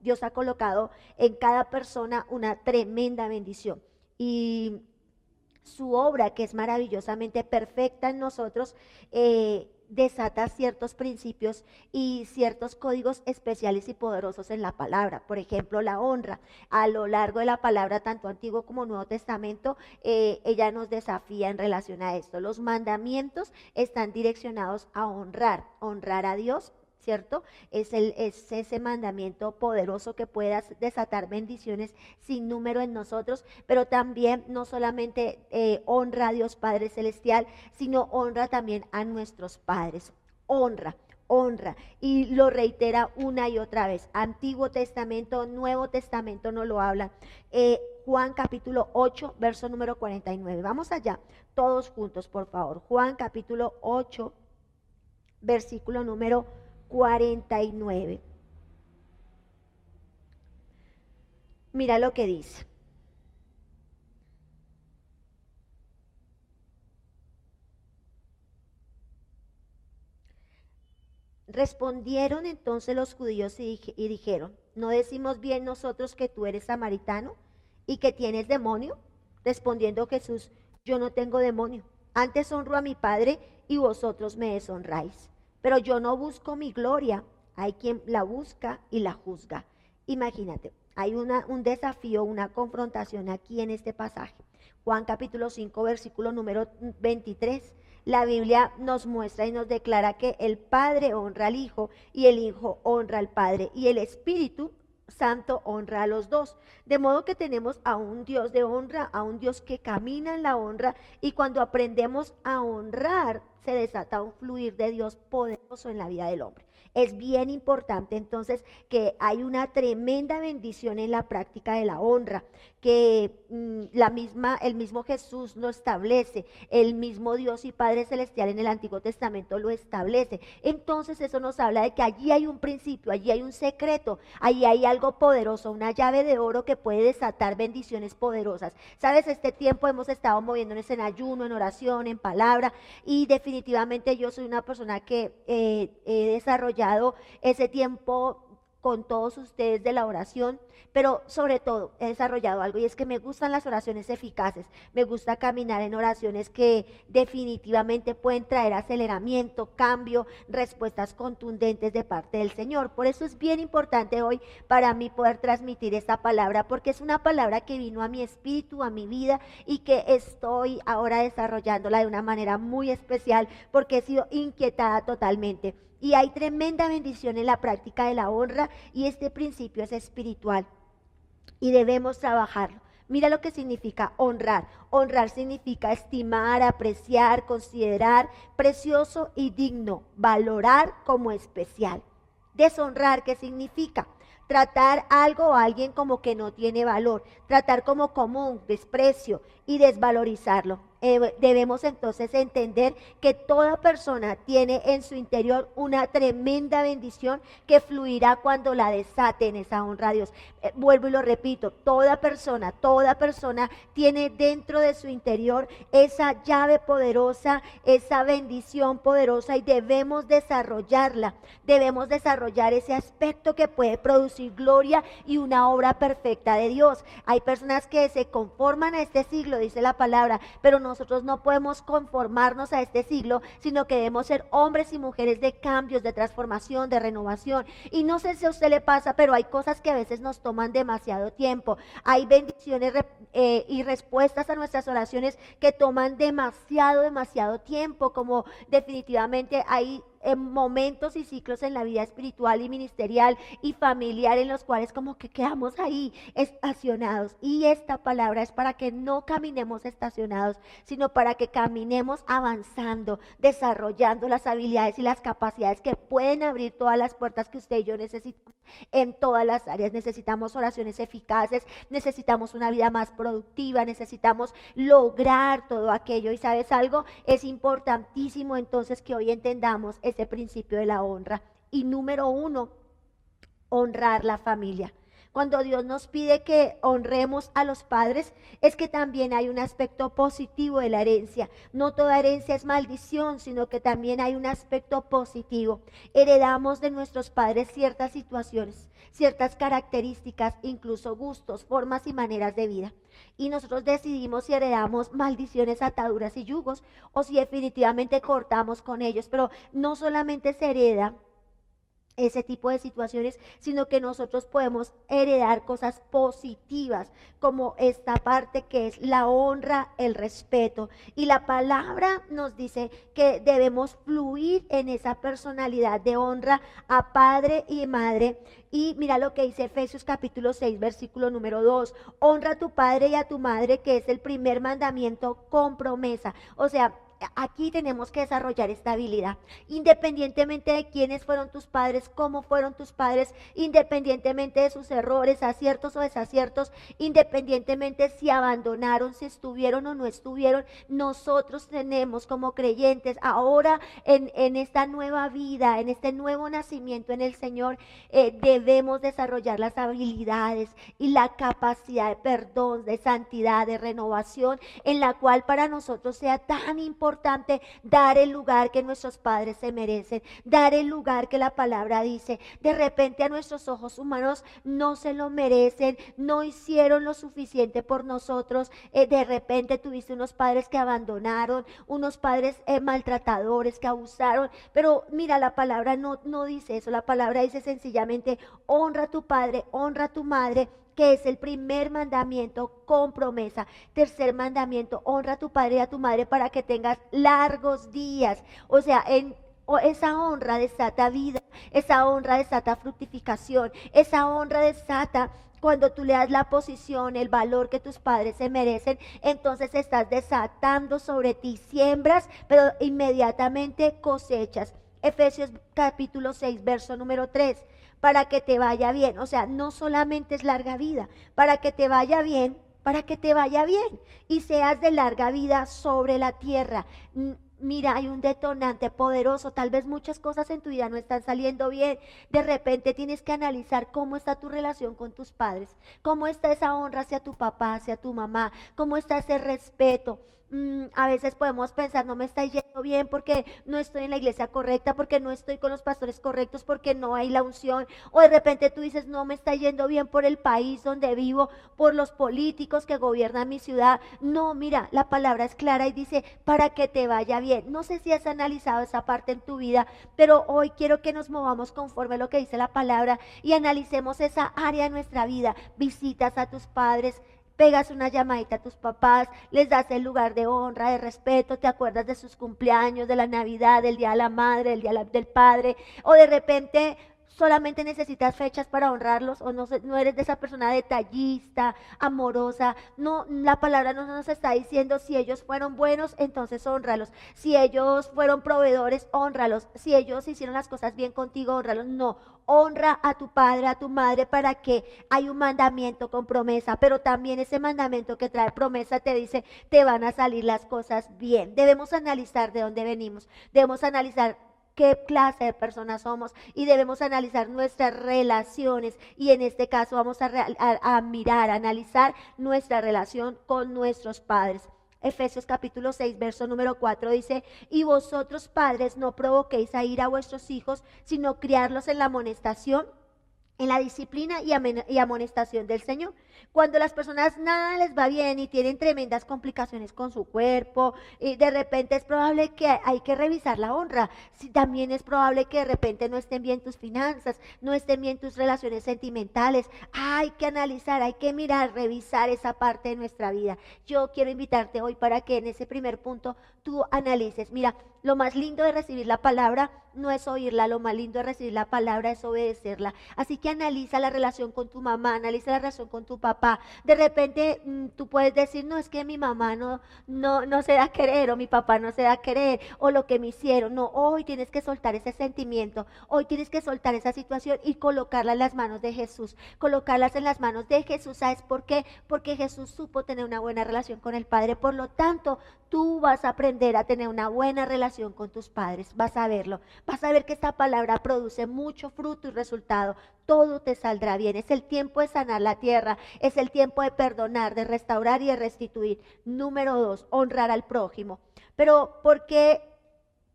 Dios ha colocado en cada persona una tremenda bendición. Y su obra, que es maravillosamente perfecta en nosotros, eh, desata ciertos principios y ciertos códigos especiales y poderosos en la palabra. Por ejemplo, la honra. A lo largo de la palabra, tanto Antiguo como Nuevo Testamento, eh, ella nos desafía en relación a esto. Los mandamientos están direccionados a honrar, honrar a Dios ¿cierto? Es, ese mandamiento poderoso que pueda desatar bendiciones sin número en nosotros, pero también no solamente eh, honra a Dios Padre Celestial, sino honra también a nuestros padres. Honra honra. Y lo reitera una y otra vez. Antiguo Testamento, Nuevo Testamento no lo habla. Eh, Juan capítulo 8, verso número 49. Vamos allá, todos juntos, por favor. Juan capítulo 8, versículo número 49. Mira lo que dice. Respondieron entonces los judíos y, dijeron, ¿no decimos bien nosotros que tú eres samaritano y que tienes demonio? Respondiendo Jesús, yo no tengo demonio, antes honro a mi Padre y vosotros me deshonráis. Pero yo no busco mi gloria, hay quien la busca y la juzga. Imagínate, hay una, un desafío, una confrontación aquí en este pasaje. Juan capítulo 5, versículo número 23. La Biblia nos muestra y nos declara que el Padre honra al Hijo y el Hijo honra al Padre y el Espíritu Santo honra a los dos. De modo que tenemos a un Dios de honra, a un Dios que camina en la honra y cuando aprendemos a honrar se desata un fluir de Dios poderoso en la vida del hombre. Es bien importante entonces que hay una tremenda bendición en la práctica de la honra, que mm, la misma, el mismo Jesús lo establece, el mismo Dios y Padre Celestial en el Antiguo Testamento lo establece. Entonces eso nos habla de que allí hay un principio, allí hay un secreto, allí hay algo poderoso, una llave de oro que puede desatar bendiciones poderosas. Sabes, este tiempo hemos estado moviéndonos en ayuno, en oración, en palabra, y definitivamente yo soy una persona que eh, he desarrollado ese tiempo con todos ustedes de la oración, pero sobre todo he desarrollado algo y es que me gustan las oraciones eficaces, me gusta caminar en oraciones que definitivamente pueden traer aceleramiento, cambio, respuestas contundentes de parte del Señor. Por eso es bien importante hoy para mí poder transmitir esta palabra, porque es una palabra que vino a mi espíritu, a mi vida y que estoy ahora desarrollándola de una manera muy especial porque he sido inquietada totalmente. Y hay tremenda bendición en la práctica de la honra y este principio es espiritual y debemos trabajarlo. Mira lo que significa honrar. Honrar significa estimar, apreciar, considerar precioso y digno, valorar como especial. Deshonrar, ¿qué significa? Tratar algo o alguien como que no tiene valor, tratar como común, desprecio y desvalorizarlo. Eh, debemos entonces entender que toda persona tiene en su interior una tremenda bendición que fluirá cuando la desate en esa honra a Dios. Eh, vuelvo y lo repito, toda persona, toda persona tiene dentro de su interior esa llave poderosa, esa bendición poderosa y debemos desarrollarla. Debemos desarrollar ese aspecto que puede producir gloria y una obra perfecta de Dios. Hay personas que se conforman a este siglo, dice la palabra, pero no nosotros no podemos conformarnos a este siglo, sino que debemos ser hombres y mujeres de cambios, de transformación, de renovación. Y no sé si a usted le pasa, pero hay cosas que a veces nos toman demasiado tiempo. Hay bendiciones eh, y respuestas a nuestras oraciones que toman demasiado, demasiado tiempo, como definitivamente hay en momentos y ciclos en la vida espiritual y ministerial y familiar en los cuales como que quedamos ahí estacionados. Y esta palabra es para que no caminemos estacionados, sino para que caminemos avanzando, desarrollando las habilidades y las capacidades que pueden abrir todas las puertas que usted y yo necesitamos en todas las áreas. Necesitamos oraciones eficaces, necesitamos una vida más productiva, necesitamos lograr todo aquello. Y sabes algo, es importantísimo entonces que hoy entendamos ese principio de la honra. Y número uno, honrar la familia. Cuando Dios nos pide que honremos a los padres, es que también hay un aspecto positivo de la herencia. No toda herencia es maldición, sino que también hay un aspecto positivo. Heredamos de nuestros padres ciertas situaciones, ciertas características, incluso gustos, formas y maneras de vida. Y nosotros decidimos si heredamos maldiciones, ataduras y yugos o si definitivamente cortamos con ellos. Pero no solamente se hereda ese tipo de situaciones, sino que nosotros podemos heredar cosas positivas, como esta parte que es la honra, el respeto. Y la palabra nos dice que debemos fluir en esa personalidad de honra a padre y madre. Y mira lo que dice Efesios capítulo 6, versículo número 2. Honra a tu padre y a tu madre, que es el primer mandamiento con promesa. O sea, aquí tenemos que desarrollar esta habilidad. Independientemente de quiénes fueron tus padres, cómo fueron tus padres, independientemente de sus errores, aciertos o desaciertos, independientemente si abandonaron, si estuvieron o no estuvieron, nosotros tenemos como creyentes ahora en, esta nueva vida, en este nuevo nacimiento en el Señor, eh, debemos desarrollar las habilidades y la capacidad de perdón, de santidad, de renovación, en la cual para nosotros sea tan importante dar el lugar que nuestros padres se merecen, dar el lugar que la palabra dice. De repente a nuestros ojos humanos no se lo merecen, no hicieron lo suficiente por nosotros. Eh, de repente tuviste unos padres que abandonaron, unos padres eh, maltratadores que abusaron. Pero mira, la palabra no, no dice eso, la palabra dice sencillamente, honra a tu padre, honra a tu madre que es el primer mandamiento con promesa. Tercer mandamiento, honra a tu padre y a tu madre para que tengas largos días. O sea, en esa honra desata vida, esa honra desata fructificación, esa honra desata cuando tú le das la posición, el valor que tus padres se merecen, entonces estás desatando sobre ti, siembras, pero inmediatamente cosechas. Efesios capítulo 6, verso número 3 para que te vaya bien. O sea, no solamente es larga vida, para que te vaya bien, para que te vaya bien y seas de larga vida sobre la tierra. Mira, hay un detonante poderoso. Tal vez muchas cosas en tu vida no están saliendo bien. De repente tienes que analizar cómo está tu relación con tus padres, cómo está esa honra hacia tu papá, hacia tu mamá, cómo está ese respeto. Mm, a veces podemos pensar, no me está yendo bien porque no estoy en la iglesia correcta, porque no estoy con los pastores correctos, porque no hay la unción. O de repente tú dices, no me está yendo bien por el país donde vivo, por los políticos que gobiernan mi ciudad. No, mira, la palabra es clara y dice, para que te vaya bien. No sé si has analizado esa parte en tu vida, pero hoy quiero que nos movamos conforme a lo que dice la palabra y analicemos esa área de nuestra vida. Visitas a tus padres, pegas una llamadita a tus papás, les das el lugar de honra, de respeto, te acuerdas de sus cumpleaños, de la Navidad, del Día de la Madre, del Día del Padre, o de repente solamente necesitas fechas para honrarlos o no, eres de esa persona detallista, amorosa. No, la palabra no nos está diciendo si ellos fueron buenos, entonces honralos. Si ellos fueron proveedores, honralos. Si ellos hicieron las cosas bien contigo, honralos. No, honra a tu padre, a tu madre para que hay un mandamiento con promesa, pero también ese mandamiento que trae promesa te dice, te van a salir las cosas bien. Debemos analizar de dónde venimos, debemos analizar qué clase de personas somos y debemos analizar nuestras relaciones y en este caso vamos a, mirar, analizar nuestra relación con nuestros padres. Efesios capítulo 6, verso número 4 dice, y vosotros padres no provoquéis a ir a vuestros hijos, sino criarlos en la amonestación en la disciplina y amonestación del Señor. Cuando las personas nada les va bien y tienen tremendas complicaciones con su cuerpo, y de repente es probable que hay que revisar la honra. Si también es probable que de repente no estén bien tus finanzas, no estén bien tus relaciones sentimentales. Hay que analizar, hay que mirar, revisar esa parte de nuestra vida. Yo quiero invitarte hoy para que en ese primer punto tú analices. Mira, lo más lindo de recibir la palabra no es oírla, lo más lindo de recibir la palabra es obedecerla. Así que analiza la relación con tu mamá, analiza la relación con tu papá. De repente mm, tú puedes decir, no, es que mi mamá no, no, no se da a querer o mi papá no se da a querer o lo que me hicieron. No, hoy tienes que soltar ese sentimiento, hoy tienes que soltar esa situación y colocarla en las manos de Jesús, colocarlas en las manos de Jesús. ¿Sabes por qué? Porque Jesús supo tener una buena relación con el Padre. Por lo tanto, tú vas a aprender a tener una buena relación con tus padres. Vas a verlo. Vas a ver que esta palabra produce mucho fruto y resultado. Todo te saldrá bien. Es el tiempo de sanar la tierra. Es el tiempo de perdonar, de restaurar y de restituir. Número dos, honrar al prójimo. Pero ¿por qué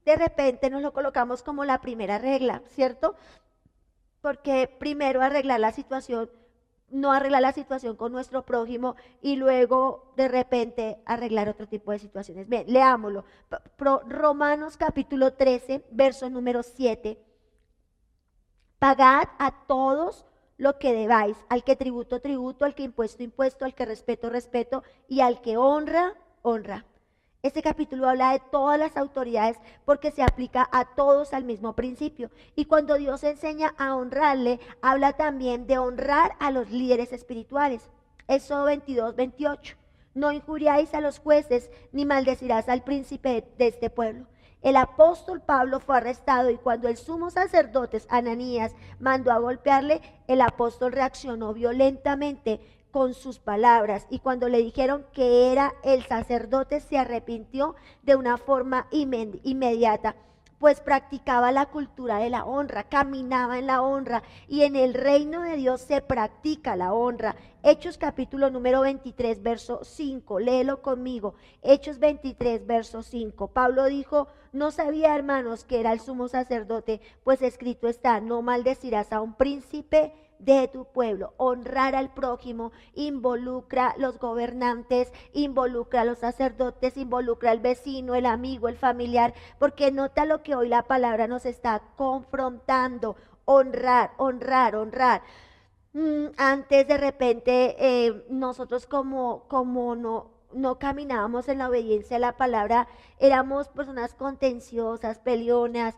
de repente nos lo colocamos como la primera regla, cierto? Porque primero arreglar la situación no arreglar la situación con nuestro prójimo y luego de repente arreglar otro tipo de situaciones. Bien, leámoslo. Romanos capítulo 13, verso número 7. Pagad a todos lo que debáis, al que tributo, tributo, al que impuesto, impuesto, al que respeto, respeto y al que honra, honra. Este capítulo habla de todas las autoridades porque se aplica a todos al mismo principio. Y cuando Dios enseña a honrarle, habla también de honrar a los líderes espirituales. Eso 22, 28. No injuriáis a los jueces ni maldecirás al príncipe de este pueblo. El apóstol Pablo fue arrestado y cuando el sumo sacerdote Ananías mandó a golpearle, el apóstol reaccionó violentamente con sus palabras. Y cuando le dijeron que era el sacerdote, se arrepintió de una forma inmediata, pues practicaba la cultura de la honra, caminaba en la honra. Y en el reino de Dios se practica la honra. Hechos capítulo número 23, verso 5, léelo conmigo. Hechos 23, verso 5. Pablo dijo, no sabía, hermanos, que era el sumo sacerdote, pues escrito está, no maldecirás a un príncipe de tu pueblo. Honrar al prójimo involucra los gobernantes, involucra a los sacerdotes, involucra al vecino, el amigo, el familiar, porque nota lo que hoy la palabra nos está confrontando. Honrar, honrar, honrar. Mm, antes de repente eh, nosotros como, como no, no caminábamos en la obediencia a la palabra, éramos personas contenciosas, peleonas,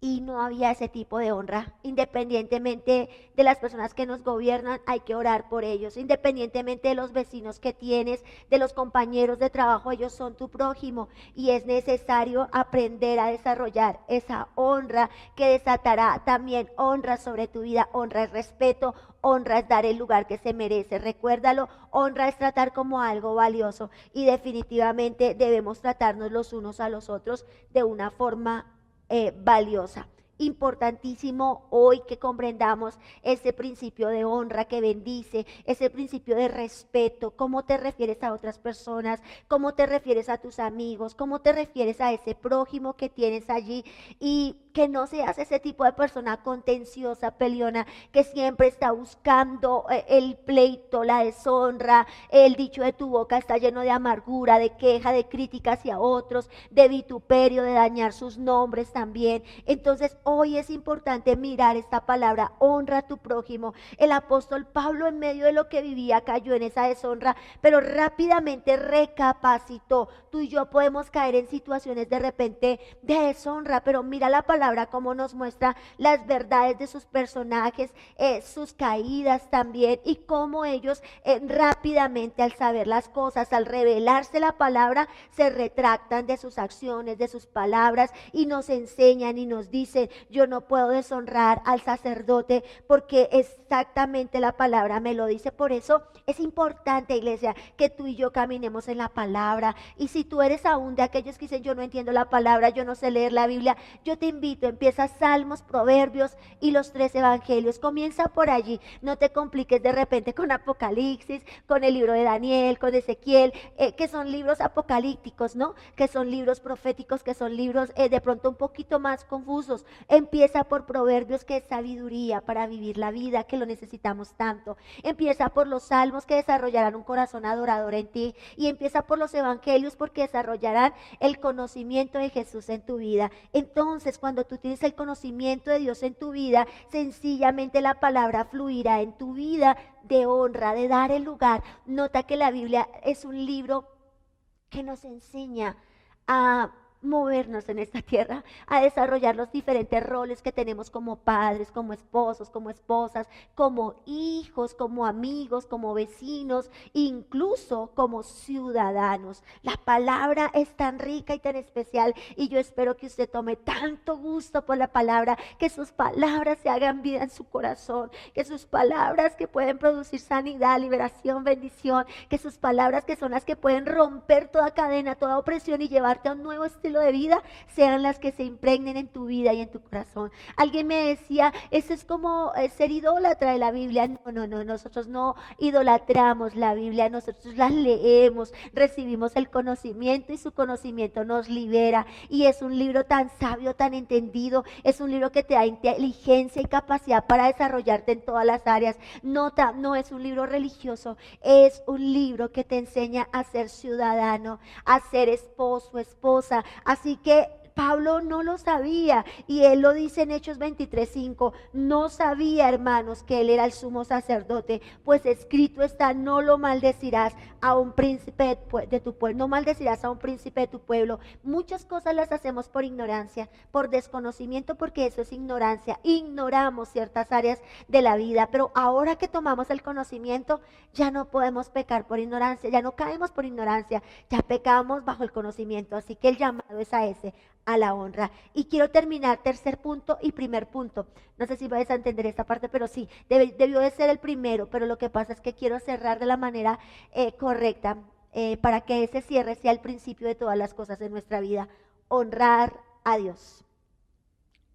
y no había ese tipo de honra. Independientemente de las personas que nos gobiernan, hay que orar por ellos. Independientemente de los vecinos que tienes, de los compañeros de trabajo, ellos son tu prójimo y es necesario aprender a desarrollar esa honra que desatará también honra sobre tu vida. Honra es respeto, honra es dar el lugar que se merece. Recuérdalo, honra es tratar como algo valioso y definitivamente debemos tratarnos los unos a los otros de una forma eh, valiosa. Importantísimo hoy que comprendamos ese principio de honra que bendice, ese principio de respeto, cómo te refieres a otras personas, cómo te refieres a tus amigos, cómo te refieres a ese prójimo que tienes allí y que no seas ese tipo de persona contenciosa, peleona, que siempre está buscando eh, el pleito, la deshonra, el dicho de tu boca está lleno de amargura, de queja, de crítica hacia otros, de vituperio, de dañar sus nombres también. Entonces hoy es importante mirar esta palabra, honra a tu prójimo. El apóstol Pablo en medio de lo que vivía cayó en esa deshonra, pero rápidamente recapacitó. Tú y yo podemos caer en situaciones de repente de deshonra, pero mira la palabra como nos muestra las verdades de sus personajes, eh, sus caídas también y cómo ellos eh, rápidamente al saber las cosas, al revelarse la palabra, se retractan de sus acciones, de sus palabras y nos enseñan y nos dicen, yo no puedo deshonrar al sacerdote porque exactamente la palabra me lo dice. Por eso es importante, iglesia, que tú y yo caminemos en la palabra. Y si tú eres aún de aquellos que dicen, yo no entiendo la palabra, yo no sé leer la Biblia, yo te invito empieza Salmos, Proverbios y los tres evangelios. Comienza por allí. No te compliques de repente con Apocalipsis, con el libro de Daniel, con Ezequiel, eh, que son libros apocalípticos, ¿no? Que son libros proféticos, que son libros eh, de pronto un poquito más confusos. Empieza por Proverbios, que es sabiduría para vivir la vida, que lo necesitamos tanto. Empieza por los Salmos, que desarrollarán un corazón adorador en ti. Y empieza por los evangelios, porque desarrollarán el conocimiento de Jesús en tu vida. Entonces, cuando tú tienes el conocimiento de Dios en tu vida, sencillamente la palabra fluirá en tu vida de honra, de dar el lugar. Nota que la Biblia es un libro que nos enseña a movernos en esta tierra, a desarrollar los diferentes roles que tenemos como padres, como esposos, como esposas, como hijos, como amigos, como vecinos, incluso como ciudadanos. La palabra es tan rica y tan especial y yo espero que usted tome tanto gusto por la palabra, que sus palabras se hagan vida en su corazón, que sus palabras que pueden producir sanidad, liberación, bendición, que sus palabras que son las que pueden romper toda cadena, toda opresión y llevarte a un nuevo estilo de vida sean las que se impregnen en tu vida y en tu corazón. Alguien me decía, eso es como eh, ser idólatra de la Biblia. No, no, no, nosotros no idolatramos la Biblia, nosotros la leemos, recibimos el conocimiento y su conocimiento nos libera. Y es un libro tan sabio, tan entendido, es un libro que te da inteligencia y capacidad para desarrollarte en todas las áreas. Nota, no es un libro religioso, es un libro que te enseña a ser ciudadano, a ser esposo, esposa, Así que Pablo no lo sabía y él lo dice en Hechos 23:5. No sabía, hermanos, que él era el sumo sacerdote, pues escrito está: no lo maldecirás a un príncipe de tu pueblo, no maldecirás a un príncipe de tu pueblo. Muchas cosas las hacemos por ignorancia, por desconocimiento, porque eso es ignorancia. Ignoramos ciertas áreas de la vida, pero ahora que tomamos el conocimiento, ya no podemos pecar por ignorancia, ya no caemos por ignorancia, ya pecamos bajo el conocimiento. Así que el llamado es a ese a la honra. Y quiero terminar tercer punto y primer punto. No sé si vais a entender esta parte, pero sí, debió de ser el primero, pero lo que pasa es que quiero cerrar de la manera eh, correcta eh, para que ese cierre sea el principio de todas las cosas en nuestra vida. Honrar a Dios.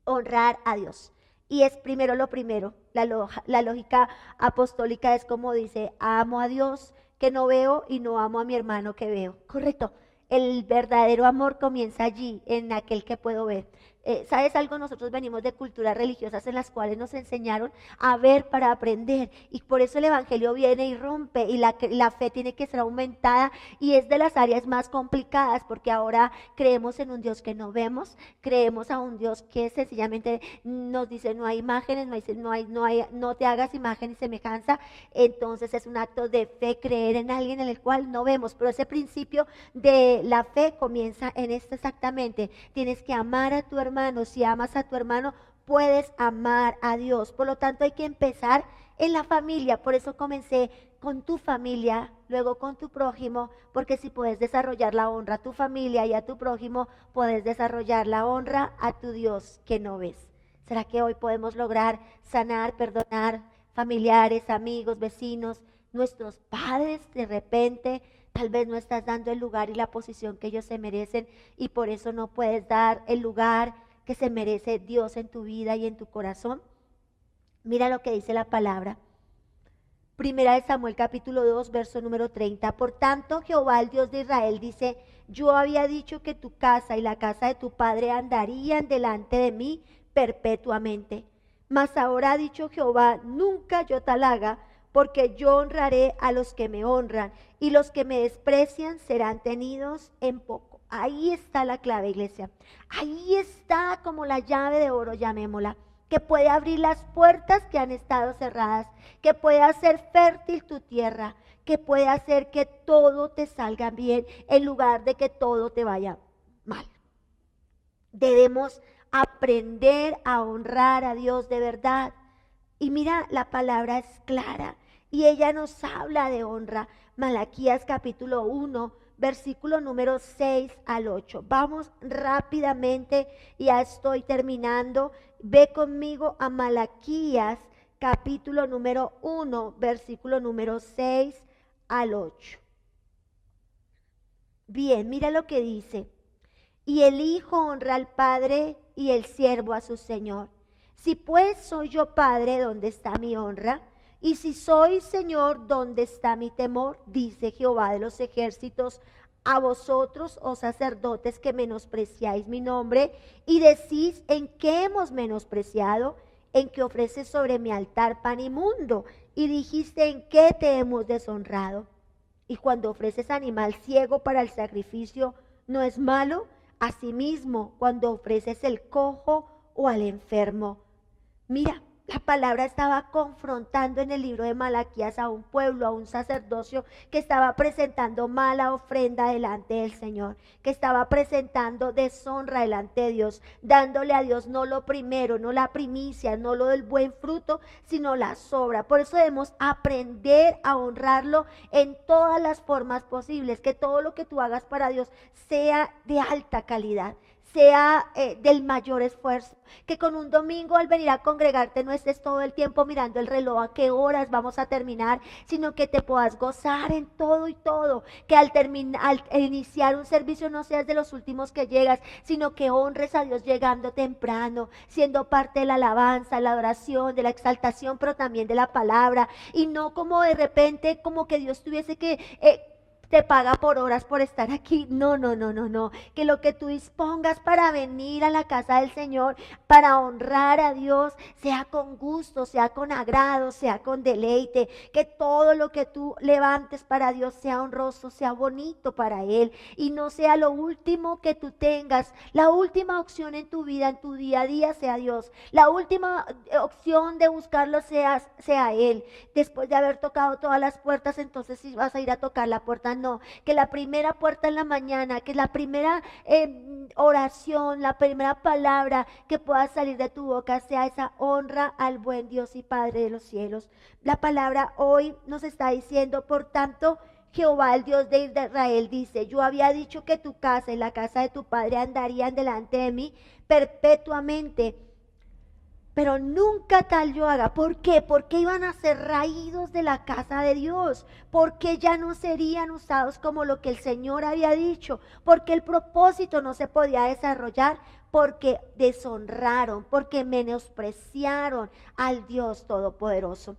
Honrar a Dios. Y es primero lo primero. La lógica apostólica es como dice, amo a Dios que no veo y no amo a mi hermano que veo. Correcto. El verdadero amor comienza allí, en aquel que puedo ver. Eh, ¿Sabes algo? Nosotros venimos de culturas religiosas en las cuales nos enseñaron a ver para aprender y por eso el Evangelio viene y rompe y la, fe tiene que ser aumentada y es de las áreas más complicadas porque ahora creemos en un Dios que no vemos, creemos a un Dios que sencillamente nos dice no hay imágenes, no, hay, no, no te hagas imagen y semejanza, entonces es un acto de fe creer en alguien en el cual no vemos, pero ese principio de la fe comienza en esto exactamente, tienes que amar a tu hermano si amas a tu hermano, puedes amar a Dios. Por lo tanto, hay que empezar en la familia. Por eso comencé con tu familia, luego con tu prójimo, porque si puedes desarrollar la honra a tu familia y a tu prójimo, puedes desarrollar la honra a tu Dios que no ves. ¿Será que hoy podemos lograr sanar, perdonar familiares, amigos, vecinos, nuestros padres de repente? Tal vez no estás dando el lugar y la posición que ellos se merecen y por eso no puedes dar el lugar que se merece Dios en tu vida y en tu corazón. Mira lo que dice la palabra. Primera de Samuel capítulo 2, verso número 30. Por tanto, Jehová, el Dios de Israel, dice, yo había dicho que tu casa y la casa de tu padre andarían delante de mí perpetuamente. Mas ahora ha dicho Jehová, nunca yo tal haga, porque yo honraré a los que me honran y los que me desprecian serán tenidos en poco. Ahí está la clave, iglesia. Ahí está como la llave de oro, llamémosla, que puede abrir las puertas que han estado cerradas, que puede hacer fértil tu tierra, que puede hacer que todo te salga bien en lugar de que todo te vaya mal. Debemos aprender a honrar a Dios de verdad. Y mira, la palabra es clara. Y ella nos habla de honra. Malaquías capítulo 1, versículo número 6 al 8. Vamos rápidamente, ya estoy terminando. Ve conmigo a Malaquías capítulo número 1, versículo número 6 al 8. Bien, mira lo que dice. Y el Hijo honra al Padre y el siervo a su Señor. Si pues soy yo Padre, ¿dónde está mi honra? Y si soy Señor, ¿dónde está mi temor? Dice Jehová de los ejércitos a vosotros, oh sacerdotes, que menospreciáis mi nombre y decís en qué hemos menospreciado, en que ofreces sobre mi altar pan inmundo y dijiste en qué te hemos deshonrado. Y cuando ofreces animal ciego para el sacrificio, ¿no es malo? Asimismo, cuando ofreces el cojo o al enfermo. Mira, la palabra estaba confrontando en el libro de Malaquías a un pueblo, a un sacerdocio que estaba presentando mala ofrenda delante del Señor, que estaba presentando deshonra delante de Dios, dándole a Dios no lo primero, no la primicia, no lo del buen fruto, sino la sobra. Por eso debemos aprender a honrarlo en todas las formas posibles, que todo lo que tú hagas para Dios sea de alta calidad sea eh, del mayor esfuerzo. Que con un domingo al venir a congregarte no estés todo el tiempo mirando el reloj a qué horas vamos a terminar, sino que te puedas gozar en todo y todo. Que al, al iniciar un servicio no seas de los últimos que llegas, sino que honres a Dios llegando temprano, siendo parte de la alabanza, la adoración, de la exaltación, pero también de la palabra. Y no como de repente, como que Dios tuviese que... Eh, te paga por horas por estar aquí. No, no, no, no, no. Que lo que tú dispongas para venir a la casa del Señor, para honrar a Dios, sea con gusto, sea con agrado, sea con deleite. Que todo lo que tú levantes para Dios sea honroso, sea bonito para Él. Y no sea lo último que tú tengas. La última opción en tu vida, en tu día a día, sea Dios. La última opción de buscarlo sea, sea Él. Después de haber tocado todas las puertas, entonces si vas a ir a tocar la puerta, no, que la primera puerta en la mañana, que la primera em, oración, la primera palabra que pueda salir de tu boca sea esa honra al buen Dios y Padre de los cielos. La palabra hoy nos está diciendo, por tanto, Jehová, el Dios de Israel, dice, yo había dicho que tu casa y la casa de tu padre andarían delante de mí perpetuamente pero nunca tal yo haga. ¿Por qué? Porque iban a ser raídos de la casa de Dios. Porque ya no serían usados como lo que el Señor había dicho. Porque el propósito no se podía desarrollar. Porque deshonraron, porque menospreciaron al Dios Todopoderoso.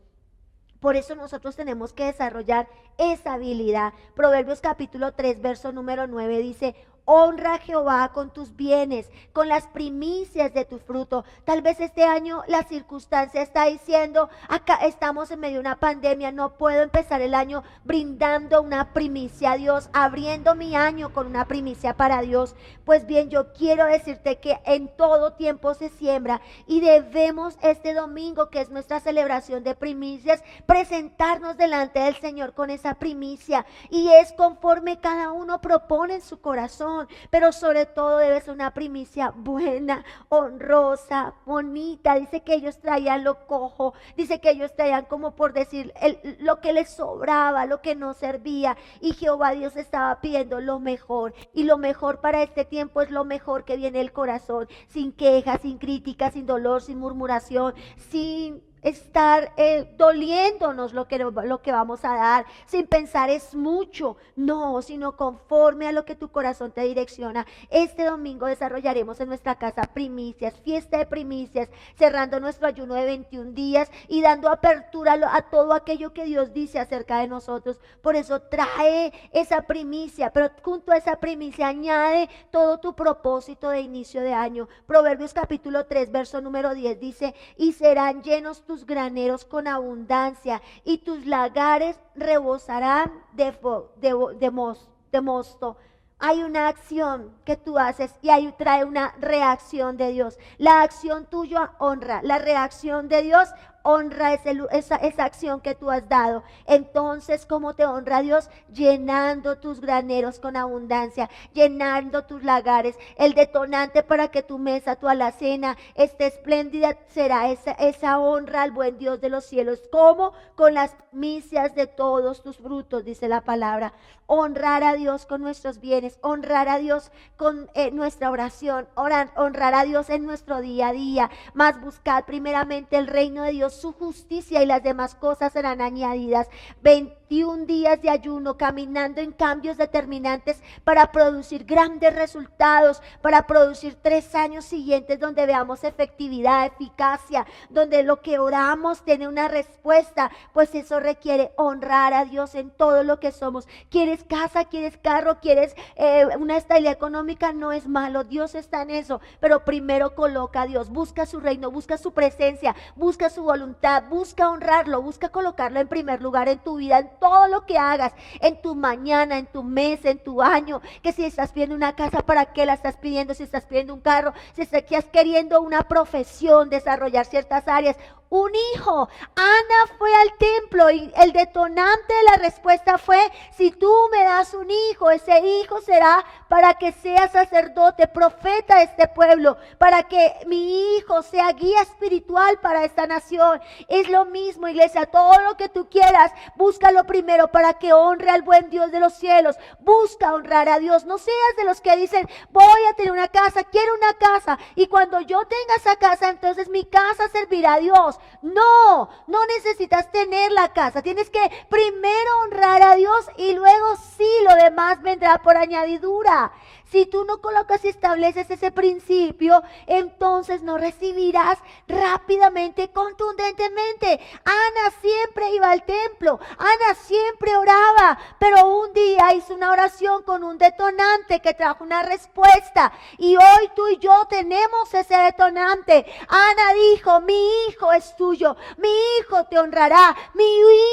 Por eso nosotros tenemos que desarrollar esa habilidad. Proverbios capítulo 3, verso número 9 dice, Honra a Jehová con tus bienes, con las primicias de tu fruto. Tal vez este año la circunstancia está diciendo, acá estamos en medio de una pandemia, no puedo empezar el año brindando una primicia a Dios, abriendo mi año con una primicia para Dios. Pues bien, yo quiero decirte que en todo tiempo se siembra y debemos este domingo, que es nuestra celebración de primicias, presentarnos delante del Señor con esa primicia. Y es conforme cada uno propone en su corazón pero sobre todo debe ser una primicia buena, honrosa, bonita. Dice que ellos traían lo cojo, dice que ellos traían como por decir lo que les sobraba, lo que no servía. Y Jehová Dios estaba pidiendo lo mejor. Y lo mejor para este tiempo es lo mejor que viene el corazón, sin quejas, sin críticas, sin dolor, sin murmuración, sin estar eh, doliéndonos lo que, lo que vamos a dar, sin pensar es mucho, no, sino conforme a lo que tu corazón te direcciona. Este domingo desarrollaremos en nuestra casa primicias, fiesta de primicias, cerrando nuestro ayuno de 21 días y dando apertura a todo aquello que Dios dice acerca de nosotros. Por eso trae esa primicia, pero junto a esa primicia añade todo tu propósito de inicio de año. Proverbios capítulo 3, verso número 10 dice, y serán llenos tus graneros con abundancia y tus lagares rebosarán de, de, mosto. Hay una acción que tú haces y ahí trae una reacción de Dios. La acción tuya honra, la reacción de Dios honra esa, esa acción que tú has dado. Entonces, ¿cómo te honra Dios? Llenando tus graneros con abundancia, llenando tus lagares. El detonante para que tu mesa, tu alacena esté espléndida será esa, esa honra al buen Dios de los cielos. ¿Cómo? Con las misias de todos tus frutos, dice la palabra. Honrar a Dios con nuestros bienes, honrar a Dios con eh, nuestra oración, honrar a Dios en nuestro día a día. Más buscar primeramente el reino de Dios su justicia y las demás cosas serán añadidas. 21 días de ayuno, caminando en cambios determinantes para producir grandes resultados, para producir tres años siguientes donde veamos efectividad, eficacia, donde lo que oramos tiene una respuesta, pues eso requiere honrar a Dios en todo lo que somos. ¿Quieres casa? ¿Quieres carro? ¿Quieres eh, una estabilidad económica? No es malo, Dios está en eso, pero primero coloca a Dios, busca su reino, busca su presencia, busca su voluntad busca honrarlo, busca colocarlo en primer lugar en tu vida, en todo lo que hagas en tu mañana, en tu mes, en tu año, que si estás pidiendo una casa, ¿para qué la estás pidiendo? Si estás pidiendo un carro, si estás queriendo una profesión, desarrollar ciertas áreas, un hijo. Ana fue al templo y el detonante de la respuesta fue, si tú me das un hijo, ese hijo será para que sea sacerdote, profeta de este pueblo, para que mi hijo sea guía espiritual para esta nación. Es lo mismo, iglesia, todo lo que tú quieras, búscalo primero para que honre al buen Dios de los cielos. Busca honrar a Dios. No seas de los que dicen, voy a tener una casa, quiero una casa, y cuando yo tenga esa casa, entonces mi casa servirá a Dios. No, no necesitas tener la casa. Tienes que primero honrar a Dios y luego sí lo demás vendrá por añadidura. Si tú no colocas y estableces ese principio, entonces no recibirás rápidamente, contundentemente. Ana siempre iba al templo, Ana siempre oraba, pero un día hizo una oración con un detonante que trajo una respuesta. Y hoy tú y yo tenemos ese detonante. Ana dijo, mi hijo es tuyo, mi hijo te honrará, mi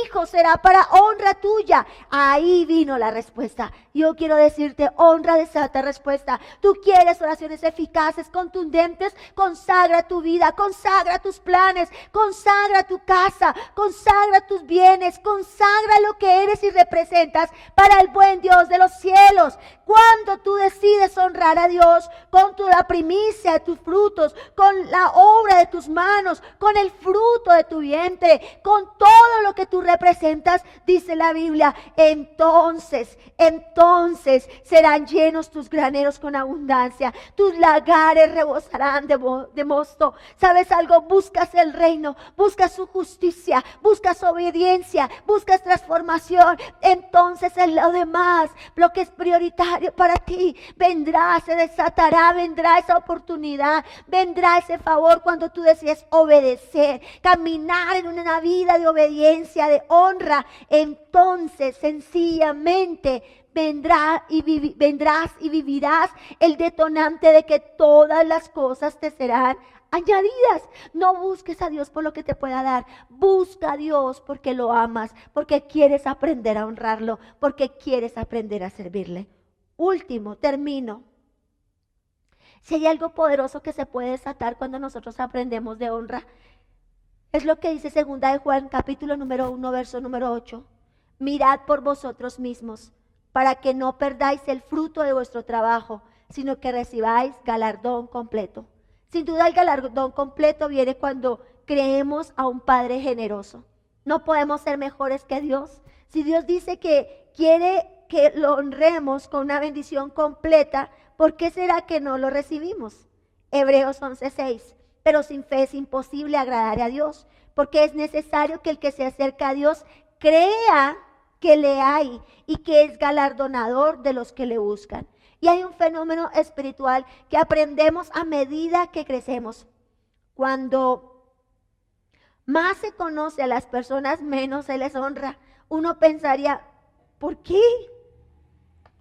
hijo será para honra tuya. Ahí vino la respuesta. Yo quiero decirte, honra de respuesta. Tú quieres oraciones eficaces, contundentes, consagra tu vida, consagra tus planes, consagra tu casa, consagra tus bienes, consagra lo que eres y representas para el buen Dios de los cielos. Cuando tú decides honrar a Dios con tu, la primicia de tus frutos, con la obra de tus manos, con el fruto de tu vientre, con todo lo que tú representas, dice la Biblia, entonces, entonces serán llenos tus graneros con abundancia, tus lagares rebosarán de, mosto. ¿Sabes algo? Buscas el reino, buscas su justicia, buscas obediencia, buscas transformación. Entonces en lo demás, lo que es prioritario para ti, vendrá, se desatará, vendrá esa oportunidad, vendrá ese favor cuando tú decides obedecer, caminar en una vida de obediencia, de honra. Entonces sencillamente vendrá y vendrás y vivirás el detonante de que todas las cosas te serán añadidas. No busques a Dios por lo que te pueda dar. Busca a Dios porque lo amas, porque quieres aprender a honrarlo, porque quieres aprender a servirle. Último, termino. Si hay algo poderoso que se puede desatar cuando nosotros aprendemos de honra, es lo que dice segunda de Juan, capítulo número 1, verso número 8. Mirad por vosotros mismos para que no perdáis el fruto de vuestro trabajo, sino que recibáis galardón completo. Sin duda el galardón completo viene cuando creemos a un Padre generoso. No podemos ser mejores que Dios. Si Dios dice que quiere que lo honremos con una bendición completa, ¿por qué será que no lo recibimos? Hebreos 11:6. Pero sin fe es imposible agradar a Dios, porque es necesario que el que se acerca a Dios crea que le hay y que es galardonador de los que le buscan. Y hay un fenómeno espiritual que aprendemos a medida que crecemos. Cuando más se conoce a las personas, menos se les honra. Uno pensaría, ¿por qué?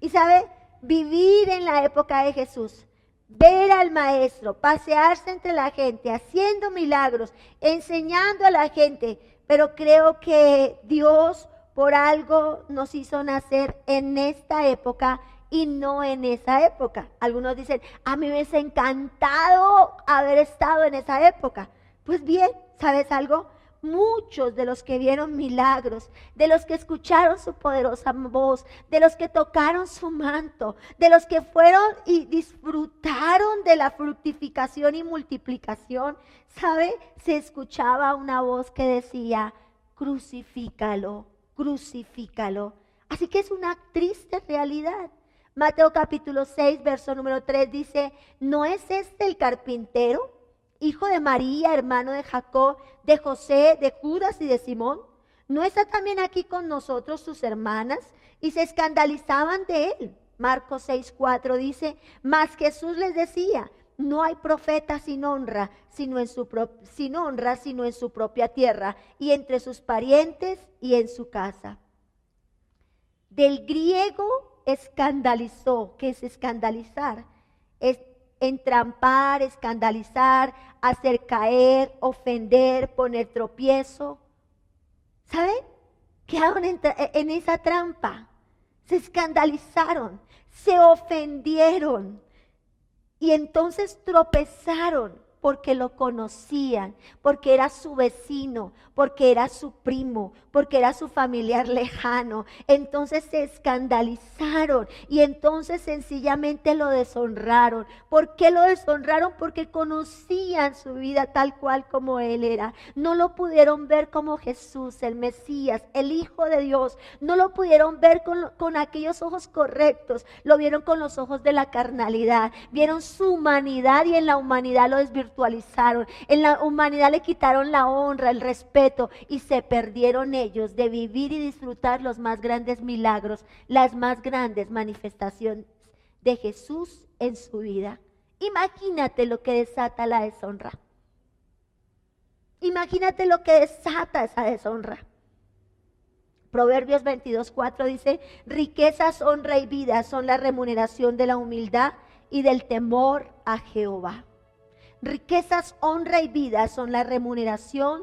Y sabe, vivir en la época de Jesús, ver al maestro, pasearse entre la gente, haciendo milagros, enseñando a la gente, pero creo que Dios por algo nos hizo nacer en esta época y no en esa época. Algunos dicen, a mí me hubiese encantado haber estado en esa época. Pues bien, ¿sabes algo? Muchos de los que vieron milagros, de los que escucharon su poderosa voz, de los que tocaron su manto, de los que fueron y disfrutaron de la fructificación y multiplicación, ¿sabe? Se escuchaba una voz que decía, crucifícalo, crucifícalo. Así que es una triste realidad. Mateo capítulo 6, verso número 3 dice, ¿no es este el carpintero, hijo de María, hermano de Jacob, de José, de Judas y de Simón? ¿No está también aquí con nosotros sus hermanas? Y se escandalizaban de él. Marcos 6, 4 dice, mas Jesús les decía, no hay profeta sin honra, sino en su sin honra, sino en su propia tierra y entre sus parientes y en su casa. Del griego escandalizó, que es escandalizar, es entrampar, escandalizar, hacer caer, ofender, poner tropiezo. ¿Sabe? quedaron en esa trampa, se escandalizaron, se ofendieron y entonces tropezaron porque lo conocían, porque era su vecino, porque era su primo, porque era su familiar lejano. Entonces se escandalizaron y entonces sencillamente lo deshonraron. ¿Por qué lo deshonraron? Porque conocían su vida tal cual como él era. No lo pudieron ver como Jesús, el Mesías, el Hijo de Dios. No lo pudieron ver con, con aquellos ojos correctos. Lo vieron con los ojos de la carnalidad. Vieron su humanidad y en la humanidad lo desvirtuaron en la humanidad le quitaron la honra, el respeto y se perdieron ellos de vivir y disfrutar los más grandes milagros, las más grandes manifestaciones de Jesús en su vida. Imagínate lo que desata la deshonra. Imagínate lo que desata esa deshonra. Proverbios 22.4 dice, riquezas, honra y vida son la remuneración de la humildad y del temor a Jehová. Riquezas, honra y vida son la remuneración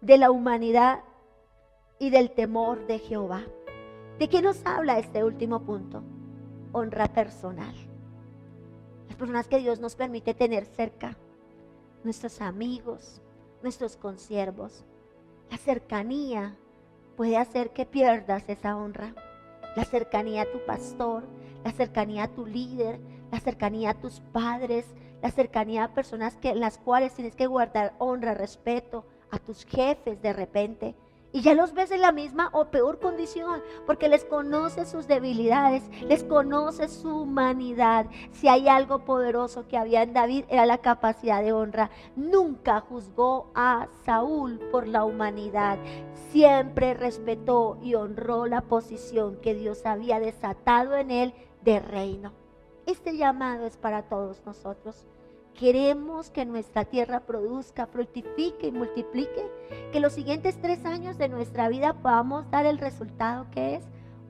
de la humanidad y del temor de Jehová. ¿De qué nos habla este último punto? Honra personal. Las personas que Dios nos permite tener cerca, nuestros amigos, nuestros consiervos. La cercanía puede hacer que pierdas esa honra. La cercanía a tu pastor, la cercanía a tu líder, la cercanía a tus padres, la cercanía a personas que, en las cuales tienes que guardar honra, respeto, a tus jefes de repente. Y ya los ves en la misma o peor condición, porque les conoce sus debilidades, les conoce su humanidad. Si hay algo poderoso que había en David era la capacidad de honra. Nunca juzgó a Saúl por la humanidad. Siempre respetó y honró la posición que Dios había desatado en él de reino. Este llamado es para todos nosotros. Queremos que nuestra tierra produzca, fructifique y multiplique. Que los siguientes tres años de nuestra vida podamos dar el resultado que es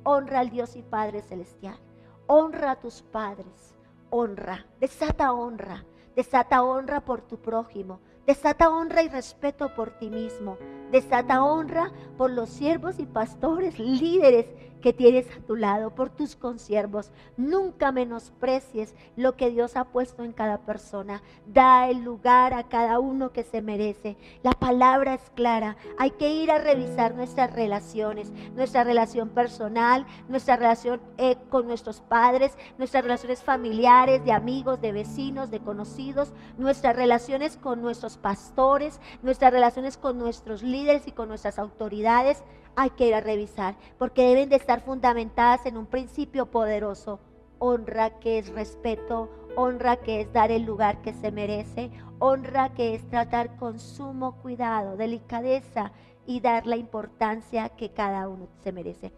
honra al Dios y Padre Celestial. Honra a tus padres. Honra. Desata honra. Desata honra por tu prójimo. Desata honra y respeto por ti mismo. Desata honra por los siervos y pastores, líderes que tienes a tu lado, por tus consiervos. Nunca menosprecies lo que Dios ha puesto en cada persona. Da el lugar a cada uno que se merece. La palabra es clara. Hay que ir a revisar nuestras relaciones, nuestra relación personal, nuestra relación eh, con nuestros padres, nuestras relaciones familiares, de amigos, de vecinos, de conocidos, nuestras relaciones con nuestros pastores, nuestras relaciones con nuestros y con nuestras autoridades, hay que ir a revisar, porque deben de estar fundamentadas en un principio poderoso. Honra que es respeto, honra que es dar el lugar que se merece, honra que es tratar con sumo cuidado, delicadeza y dar la importancia que cada uno se merece.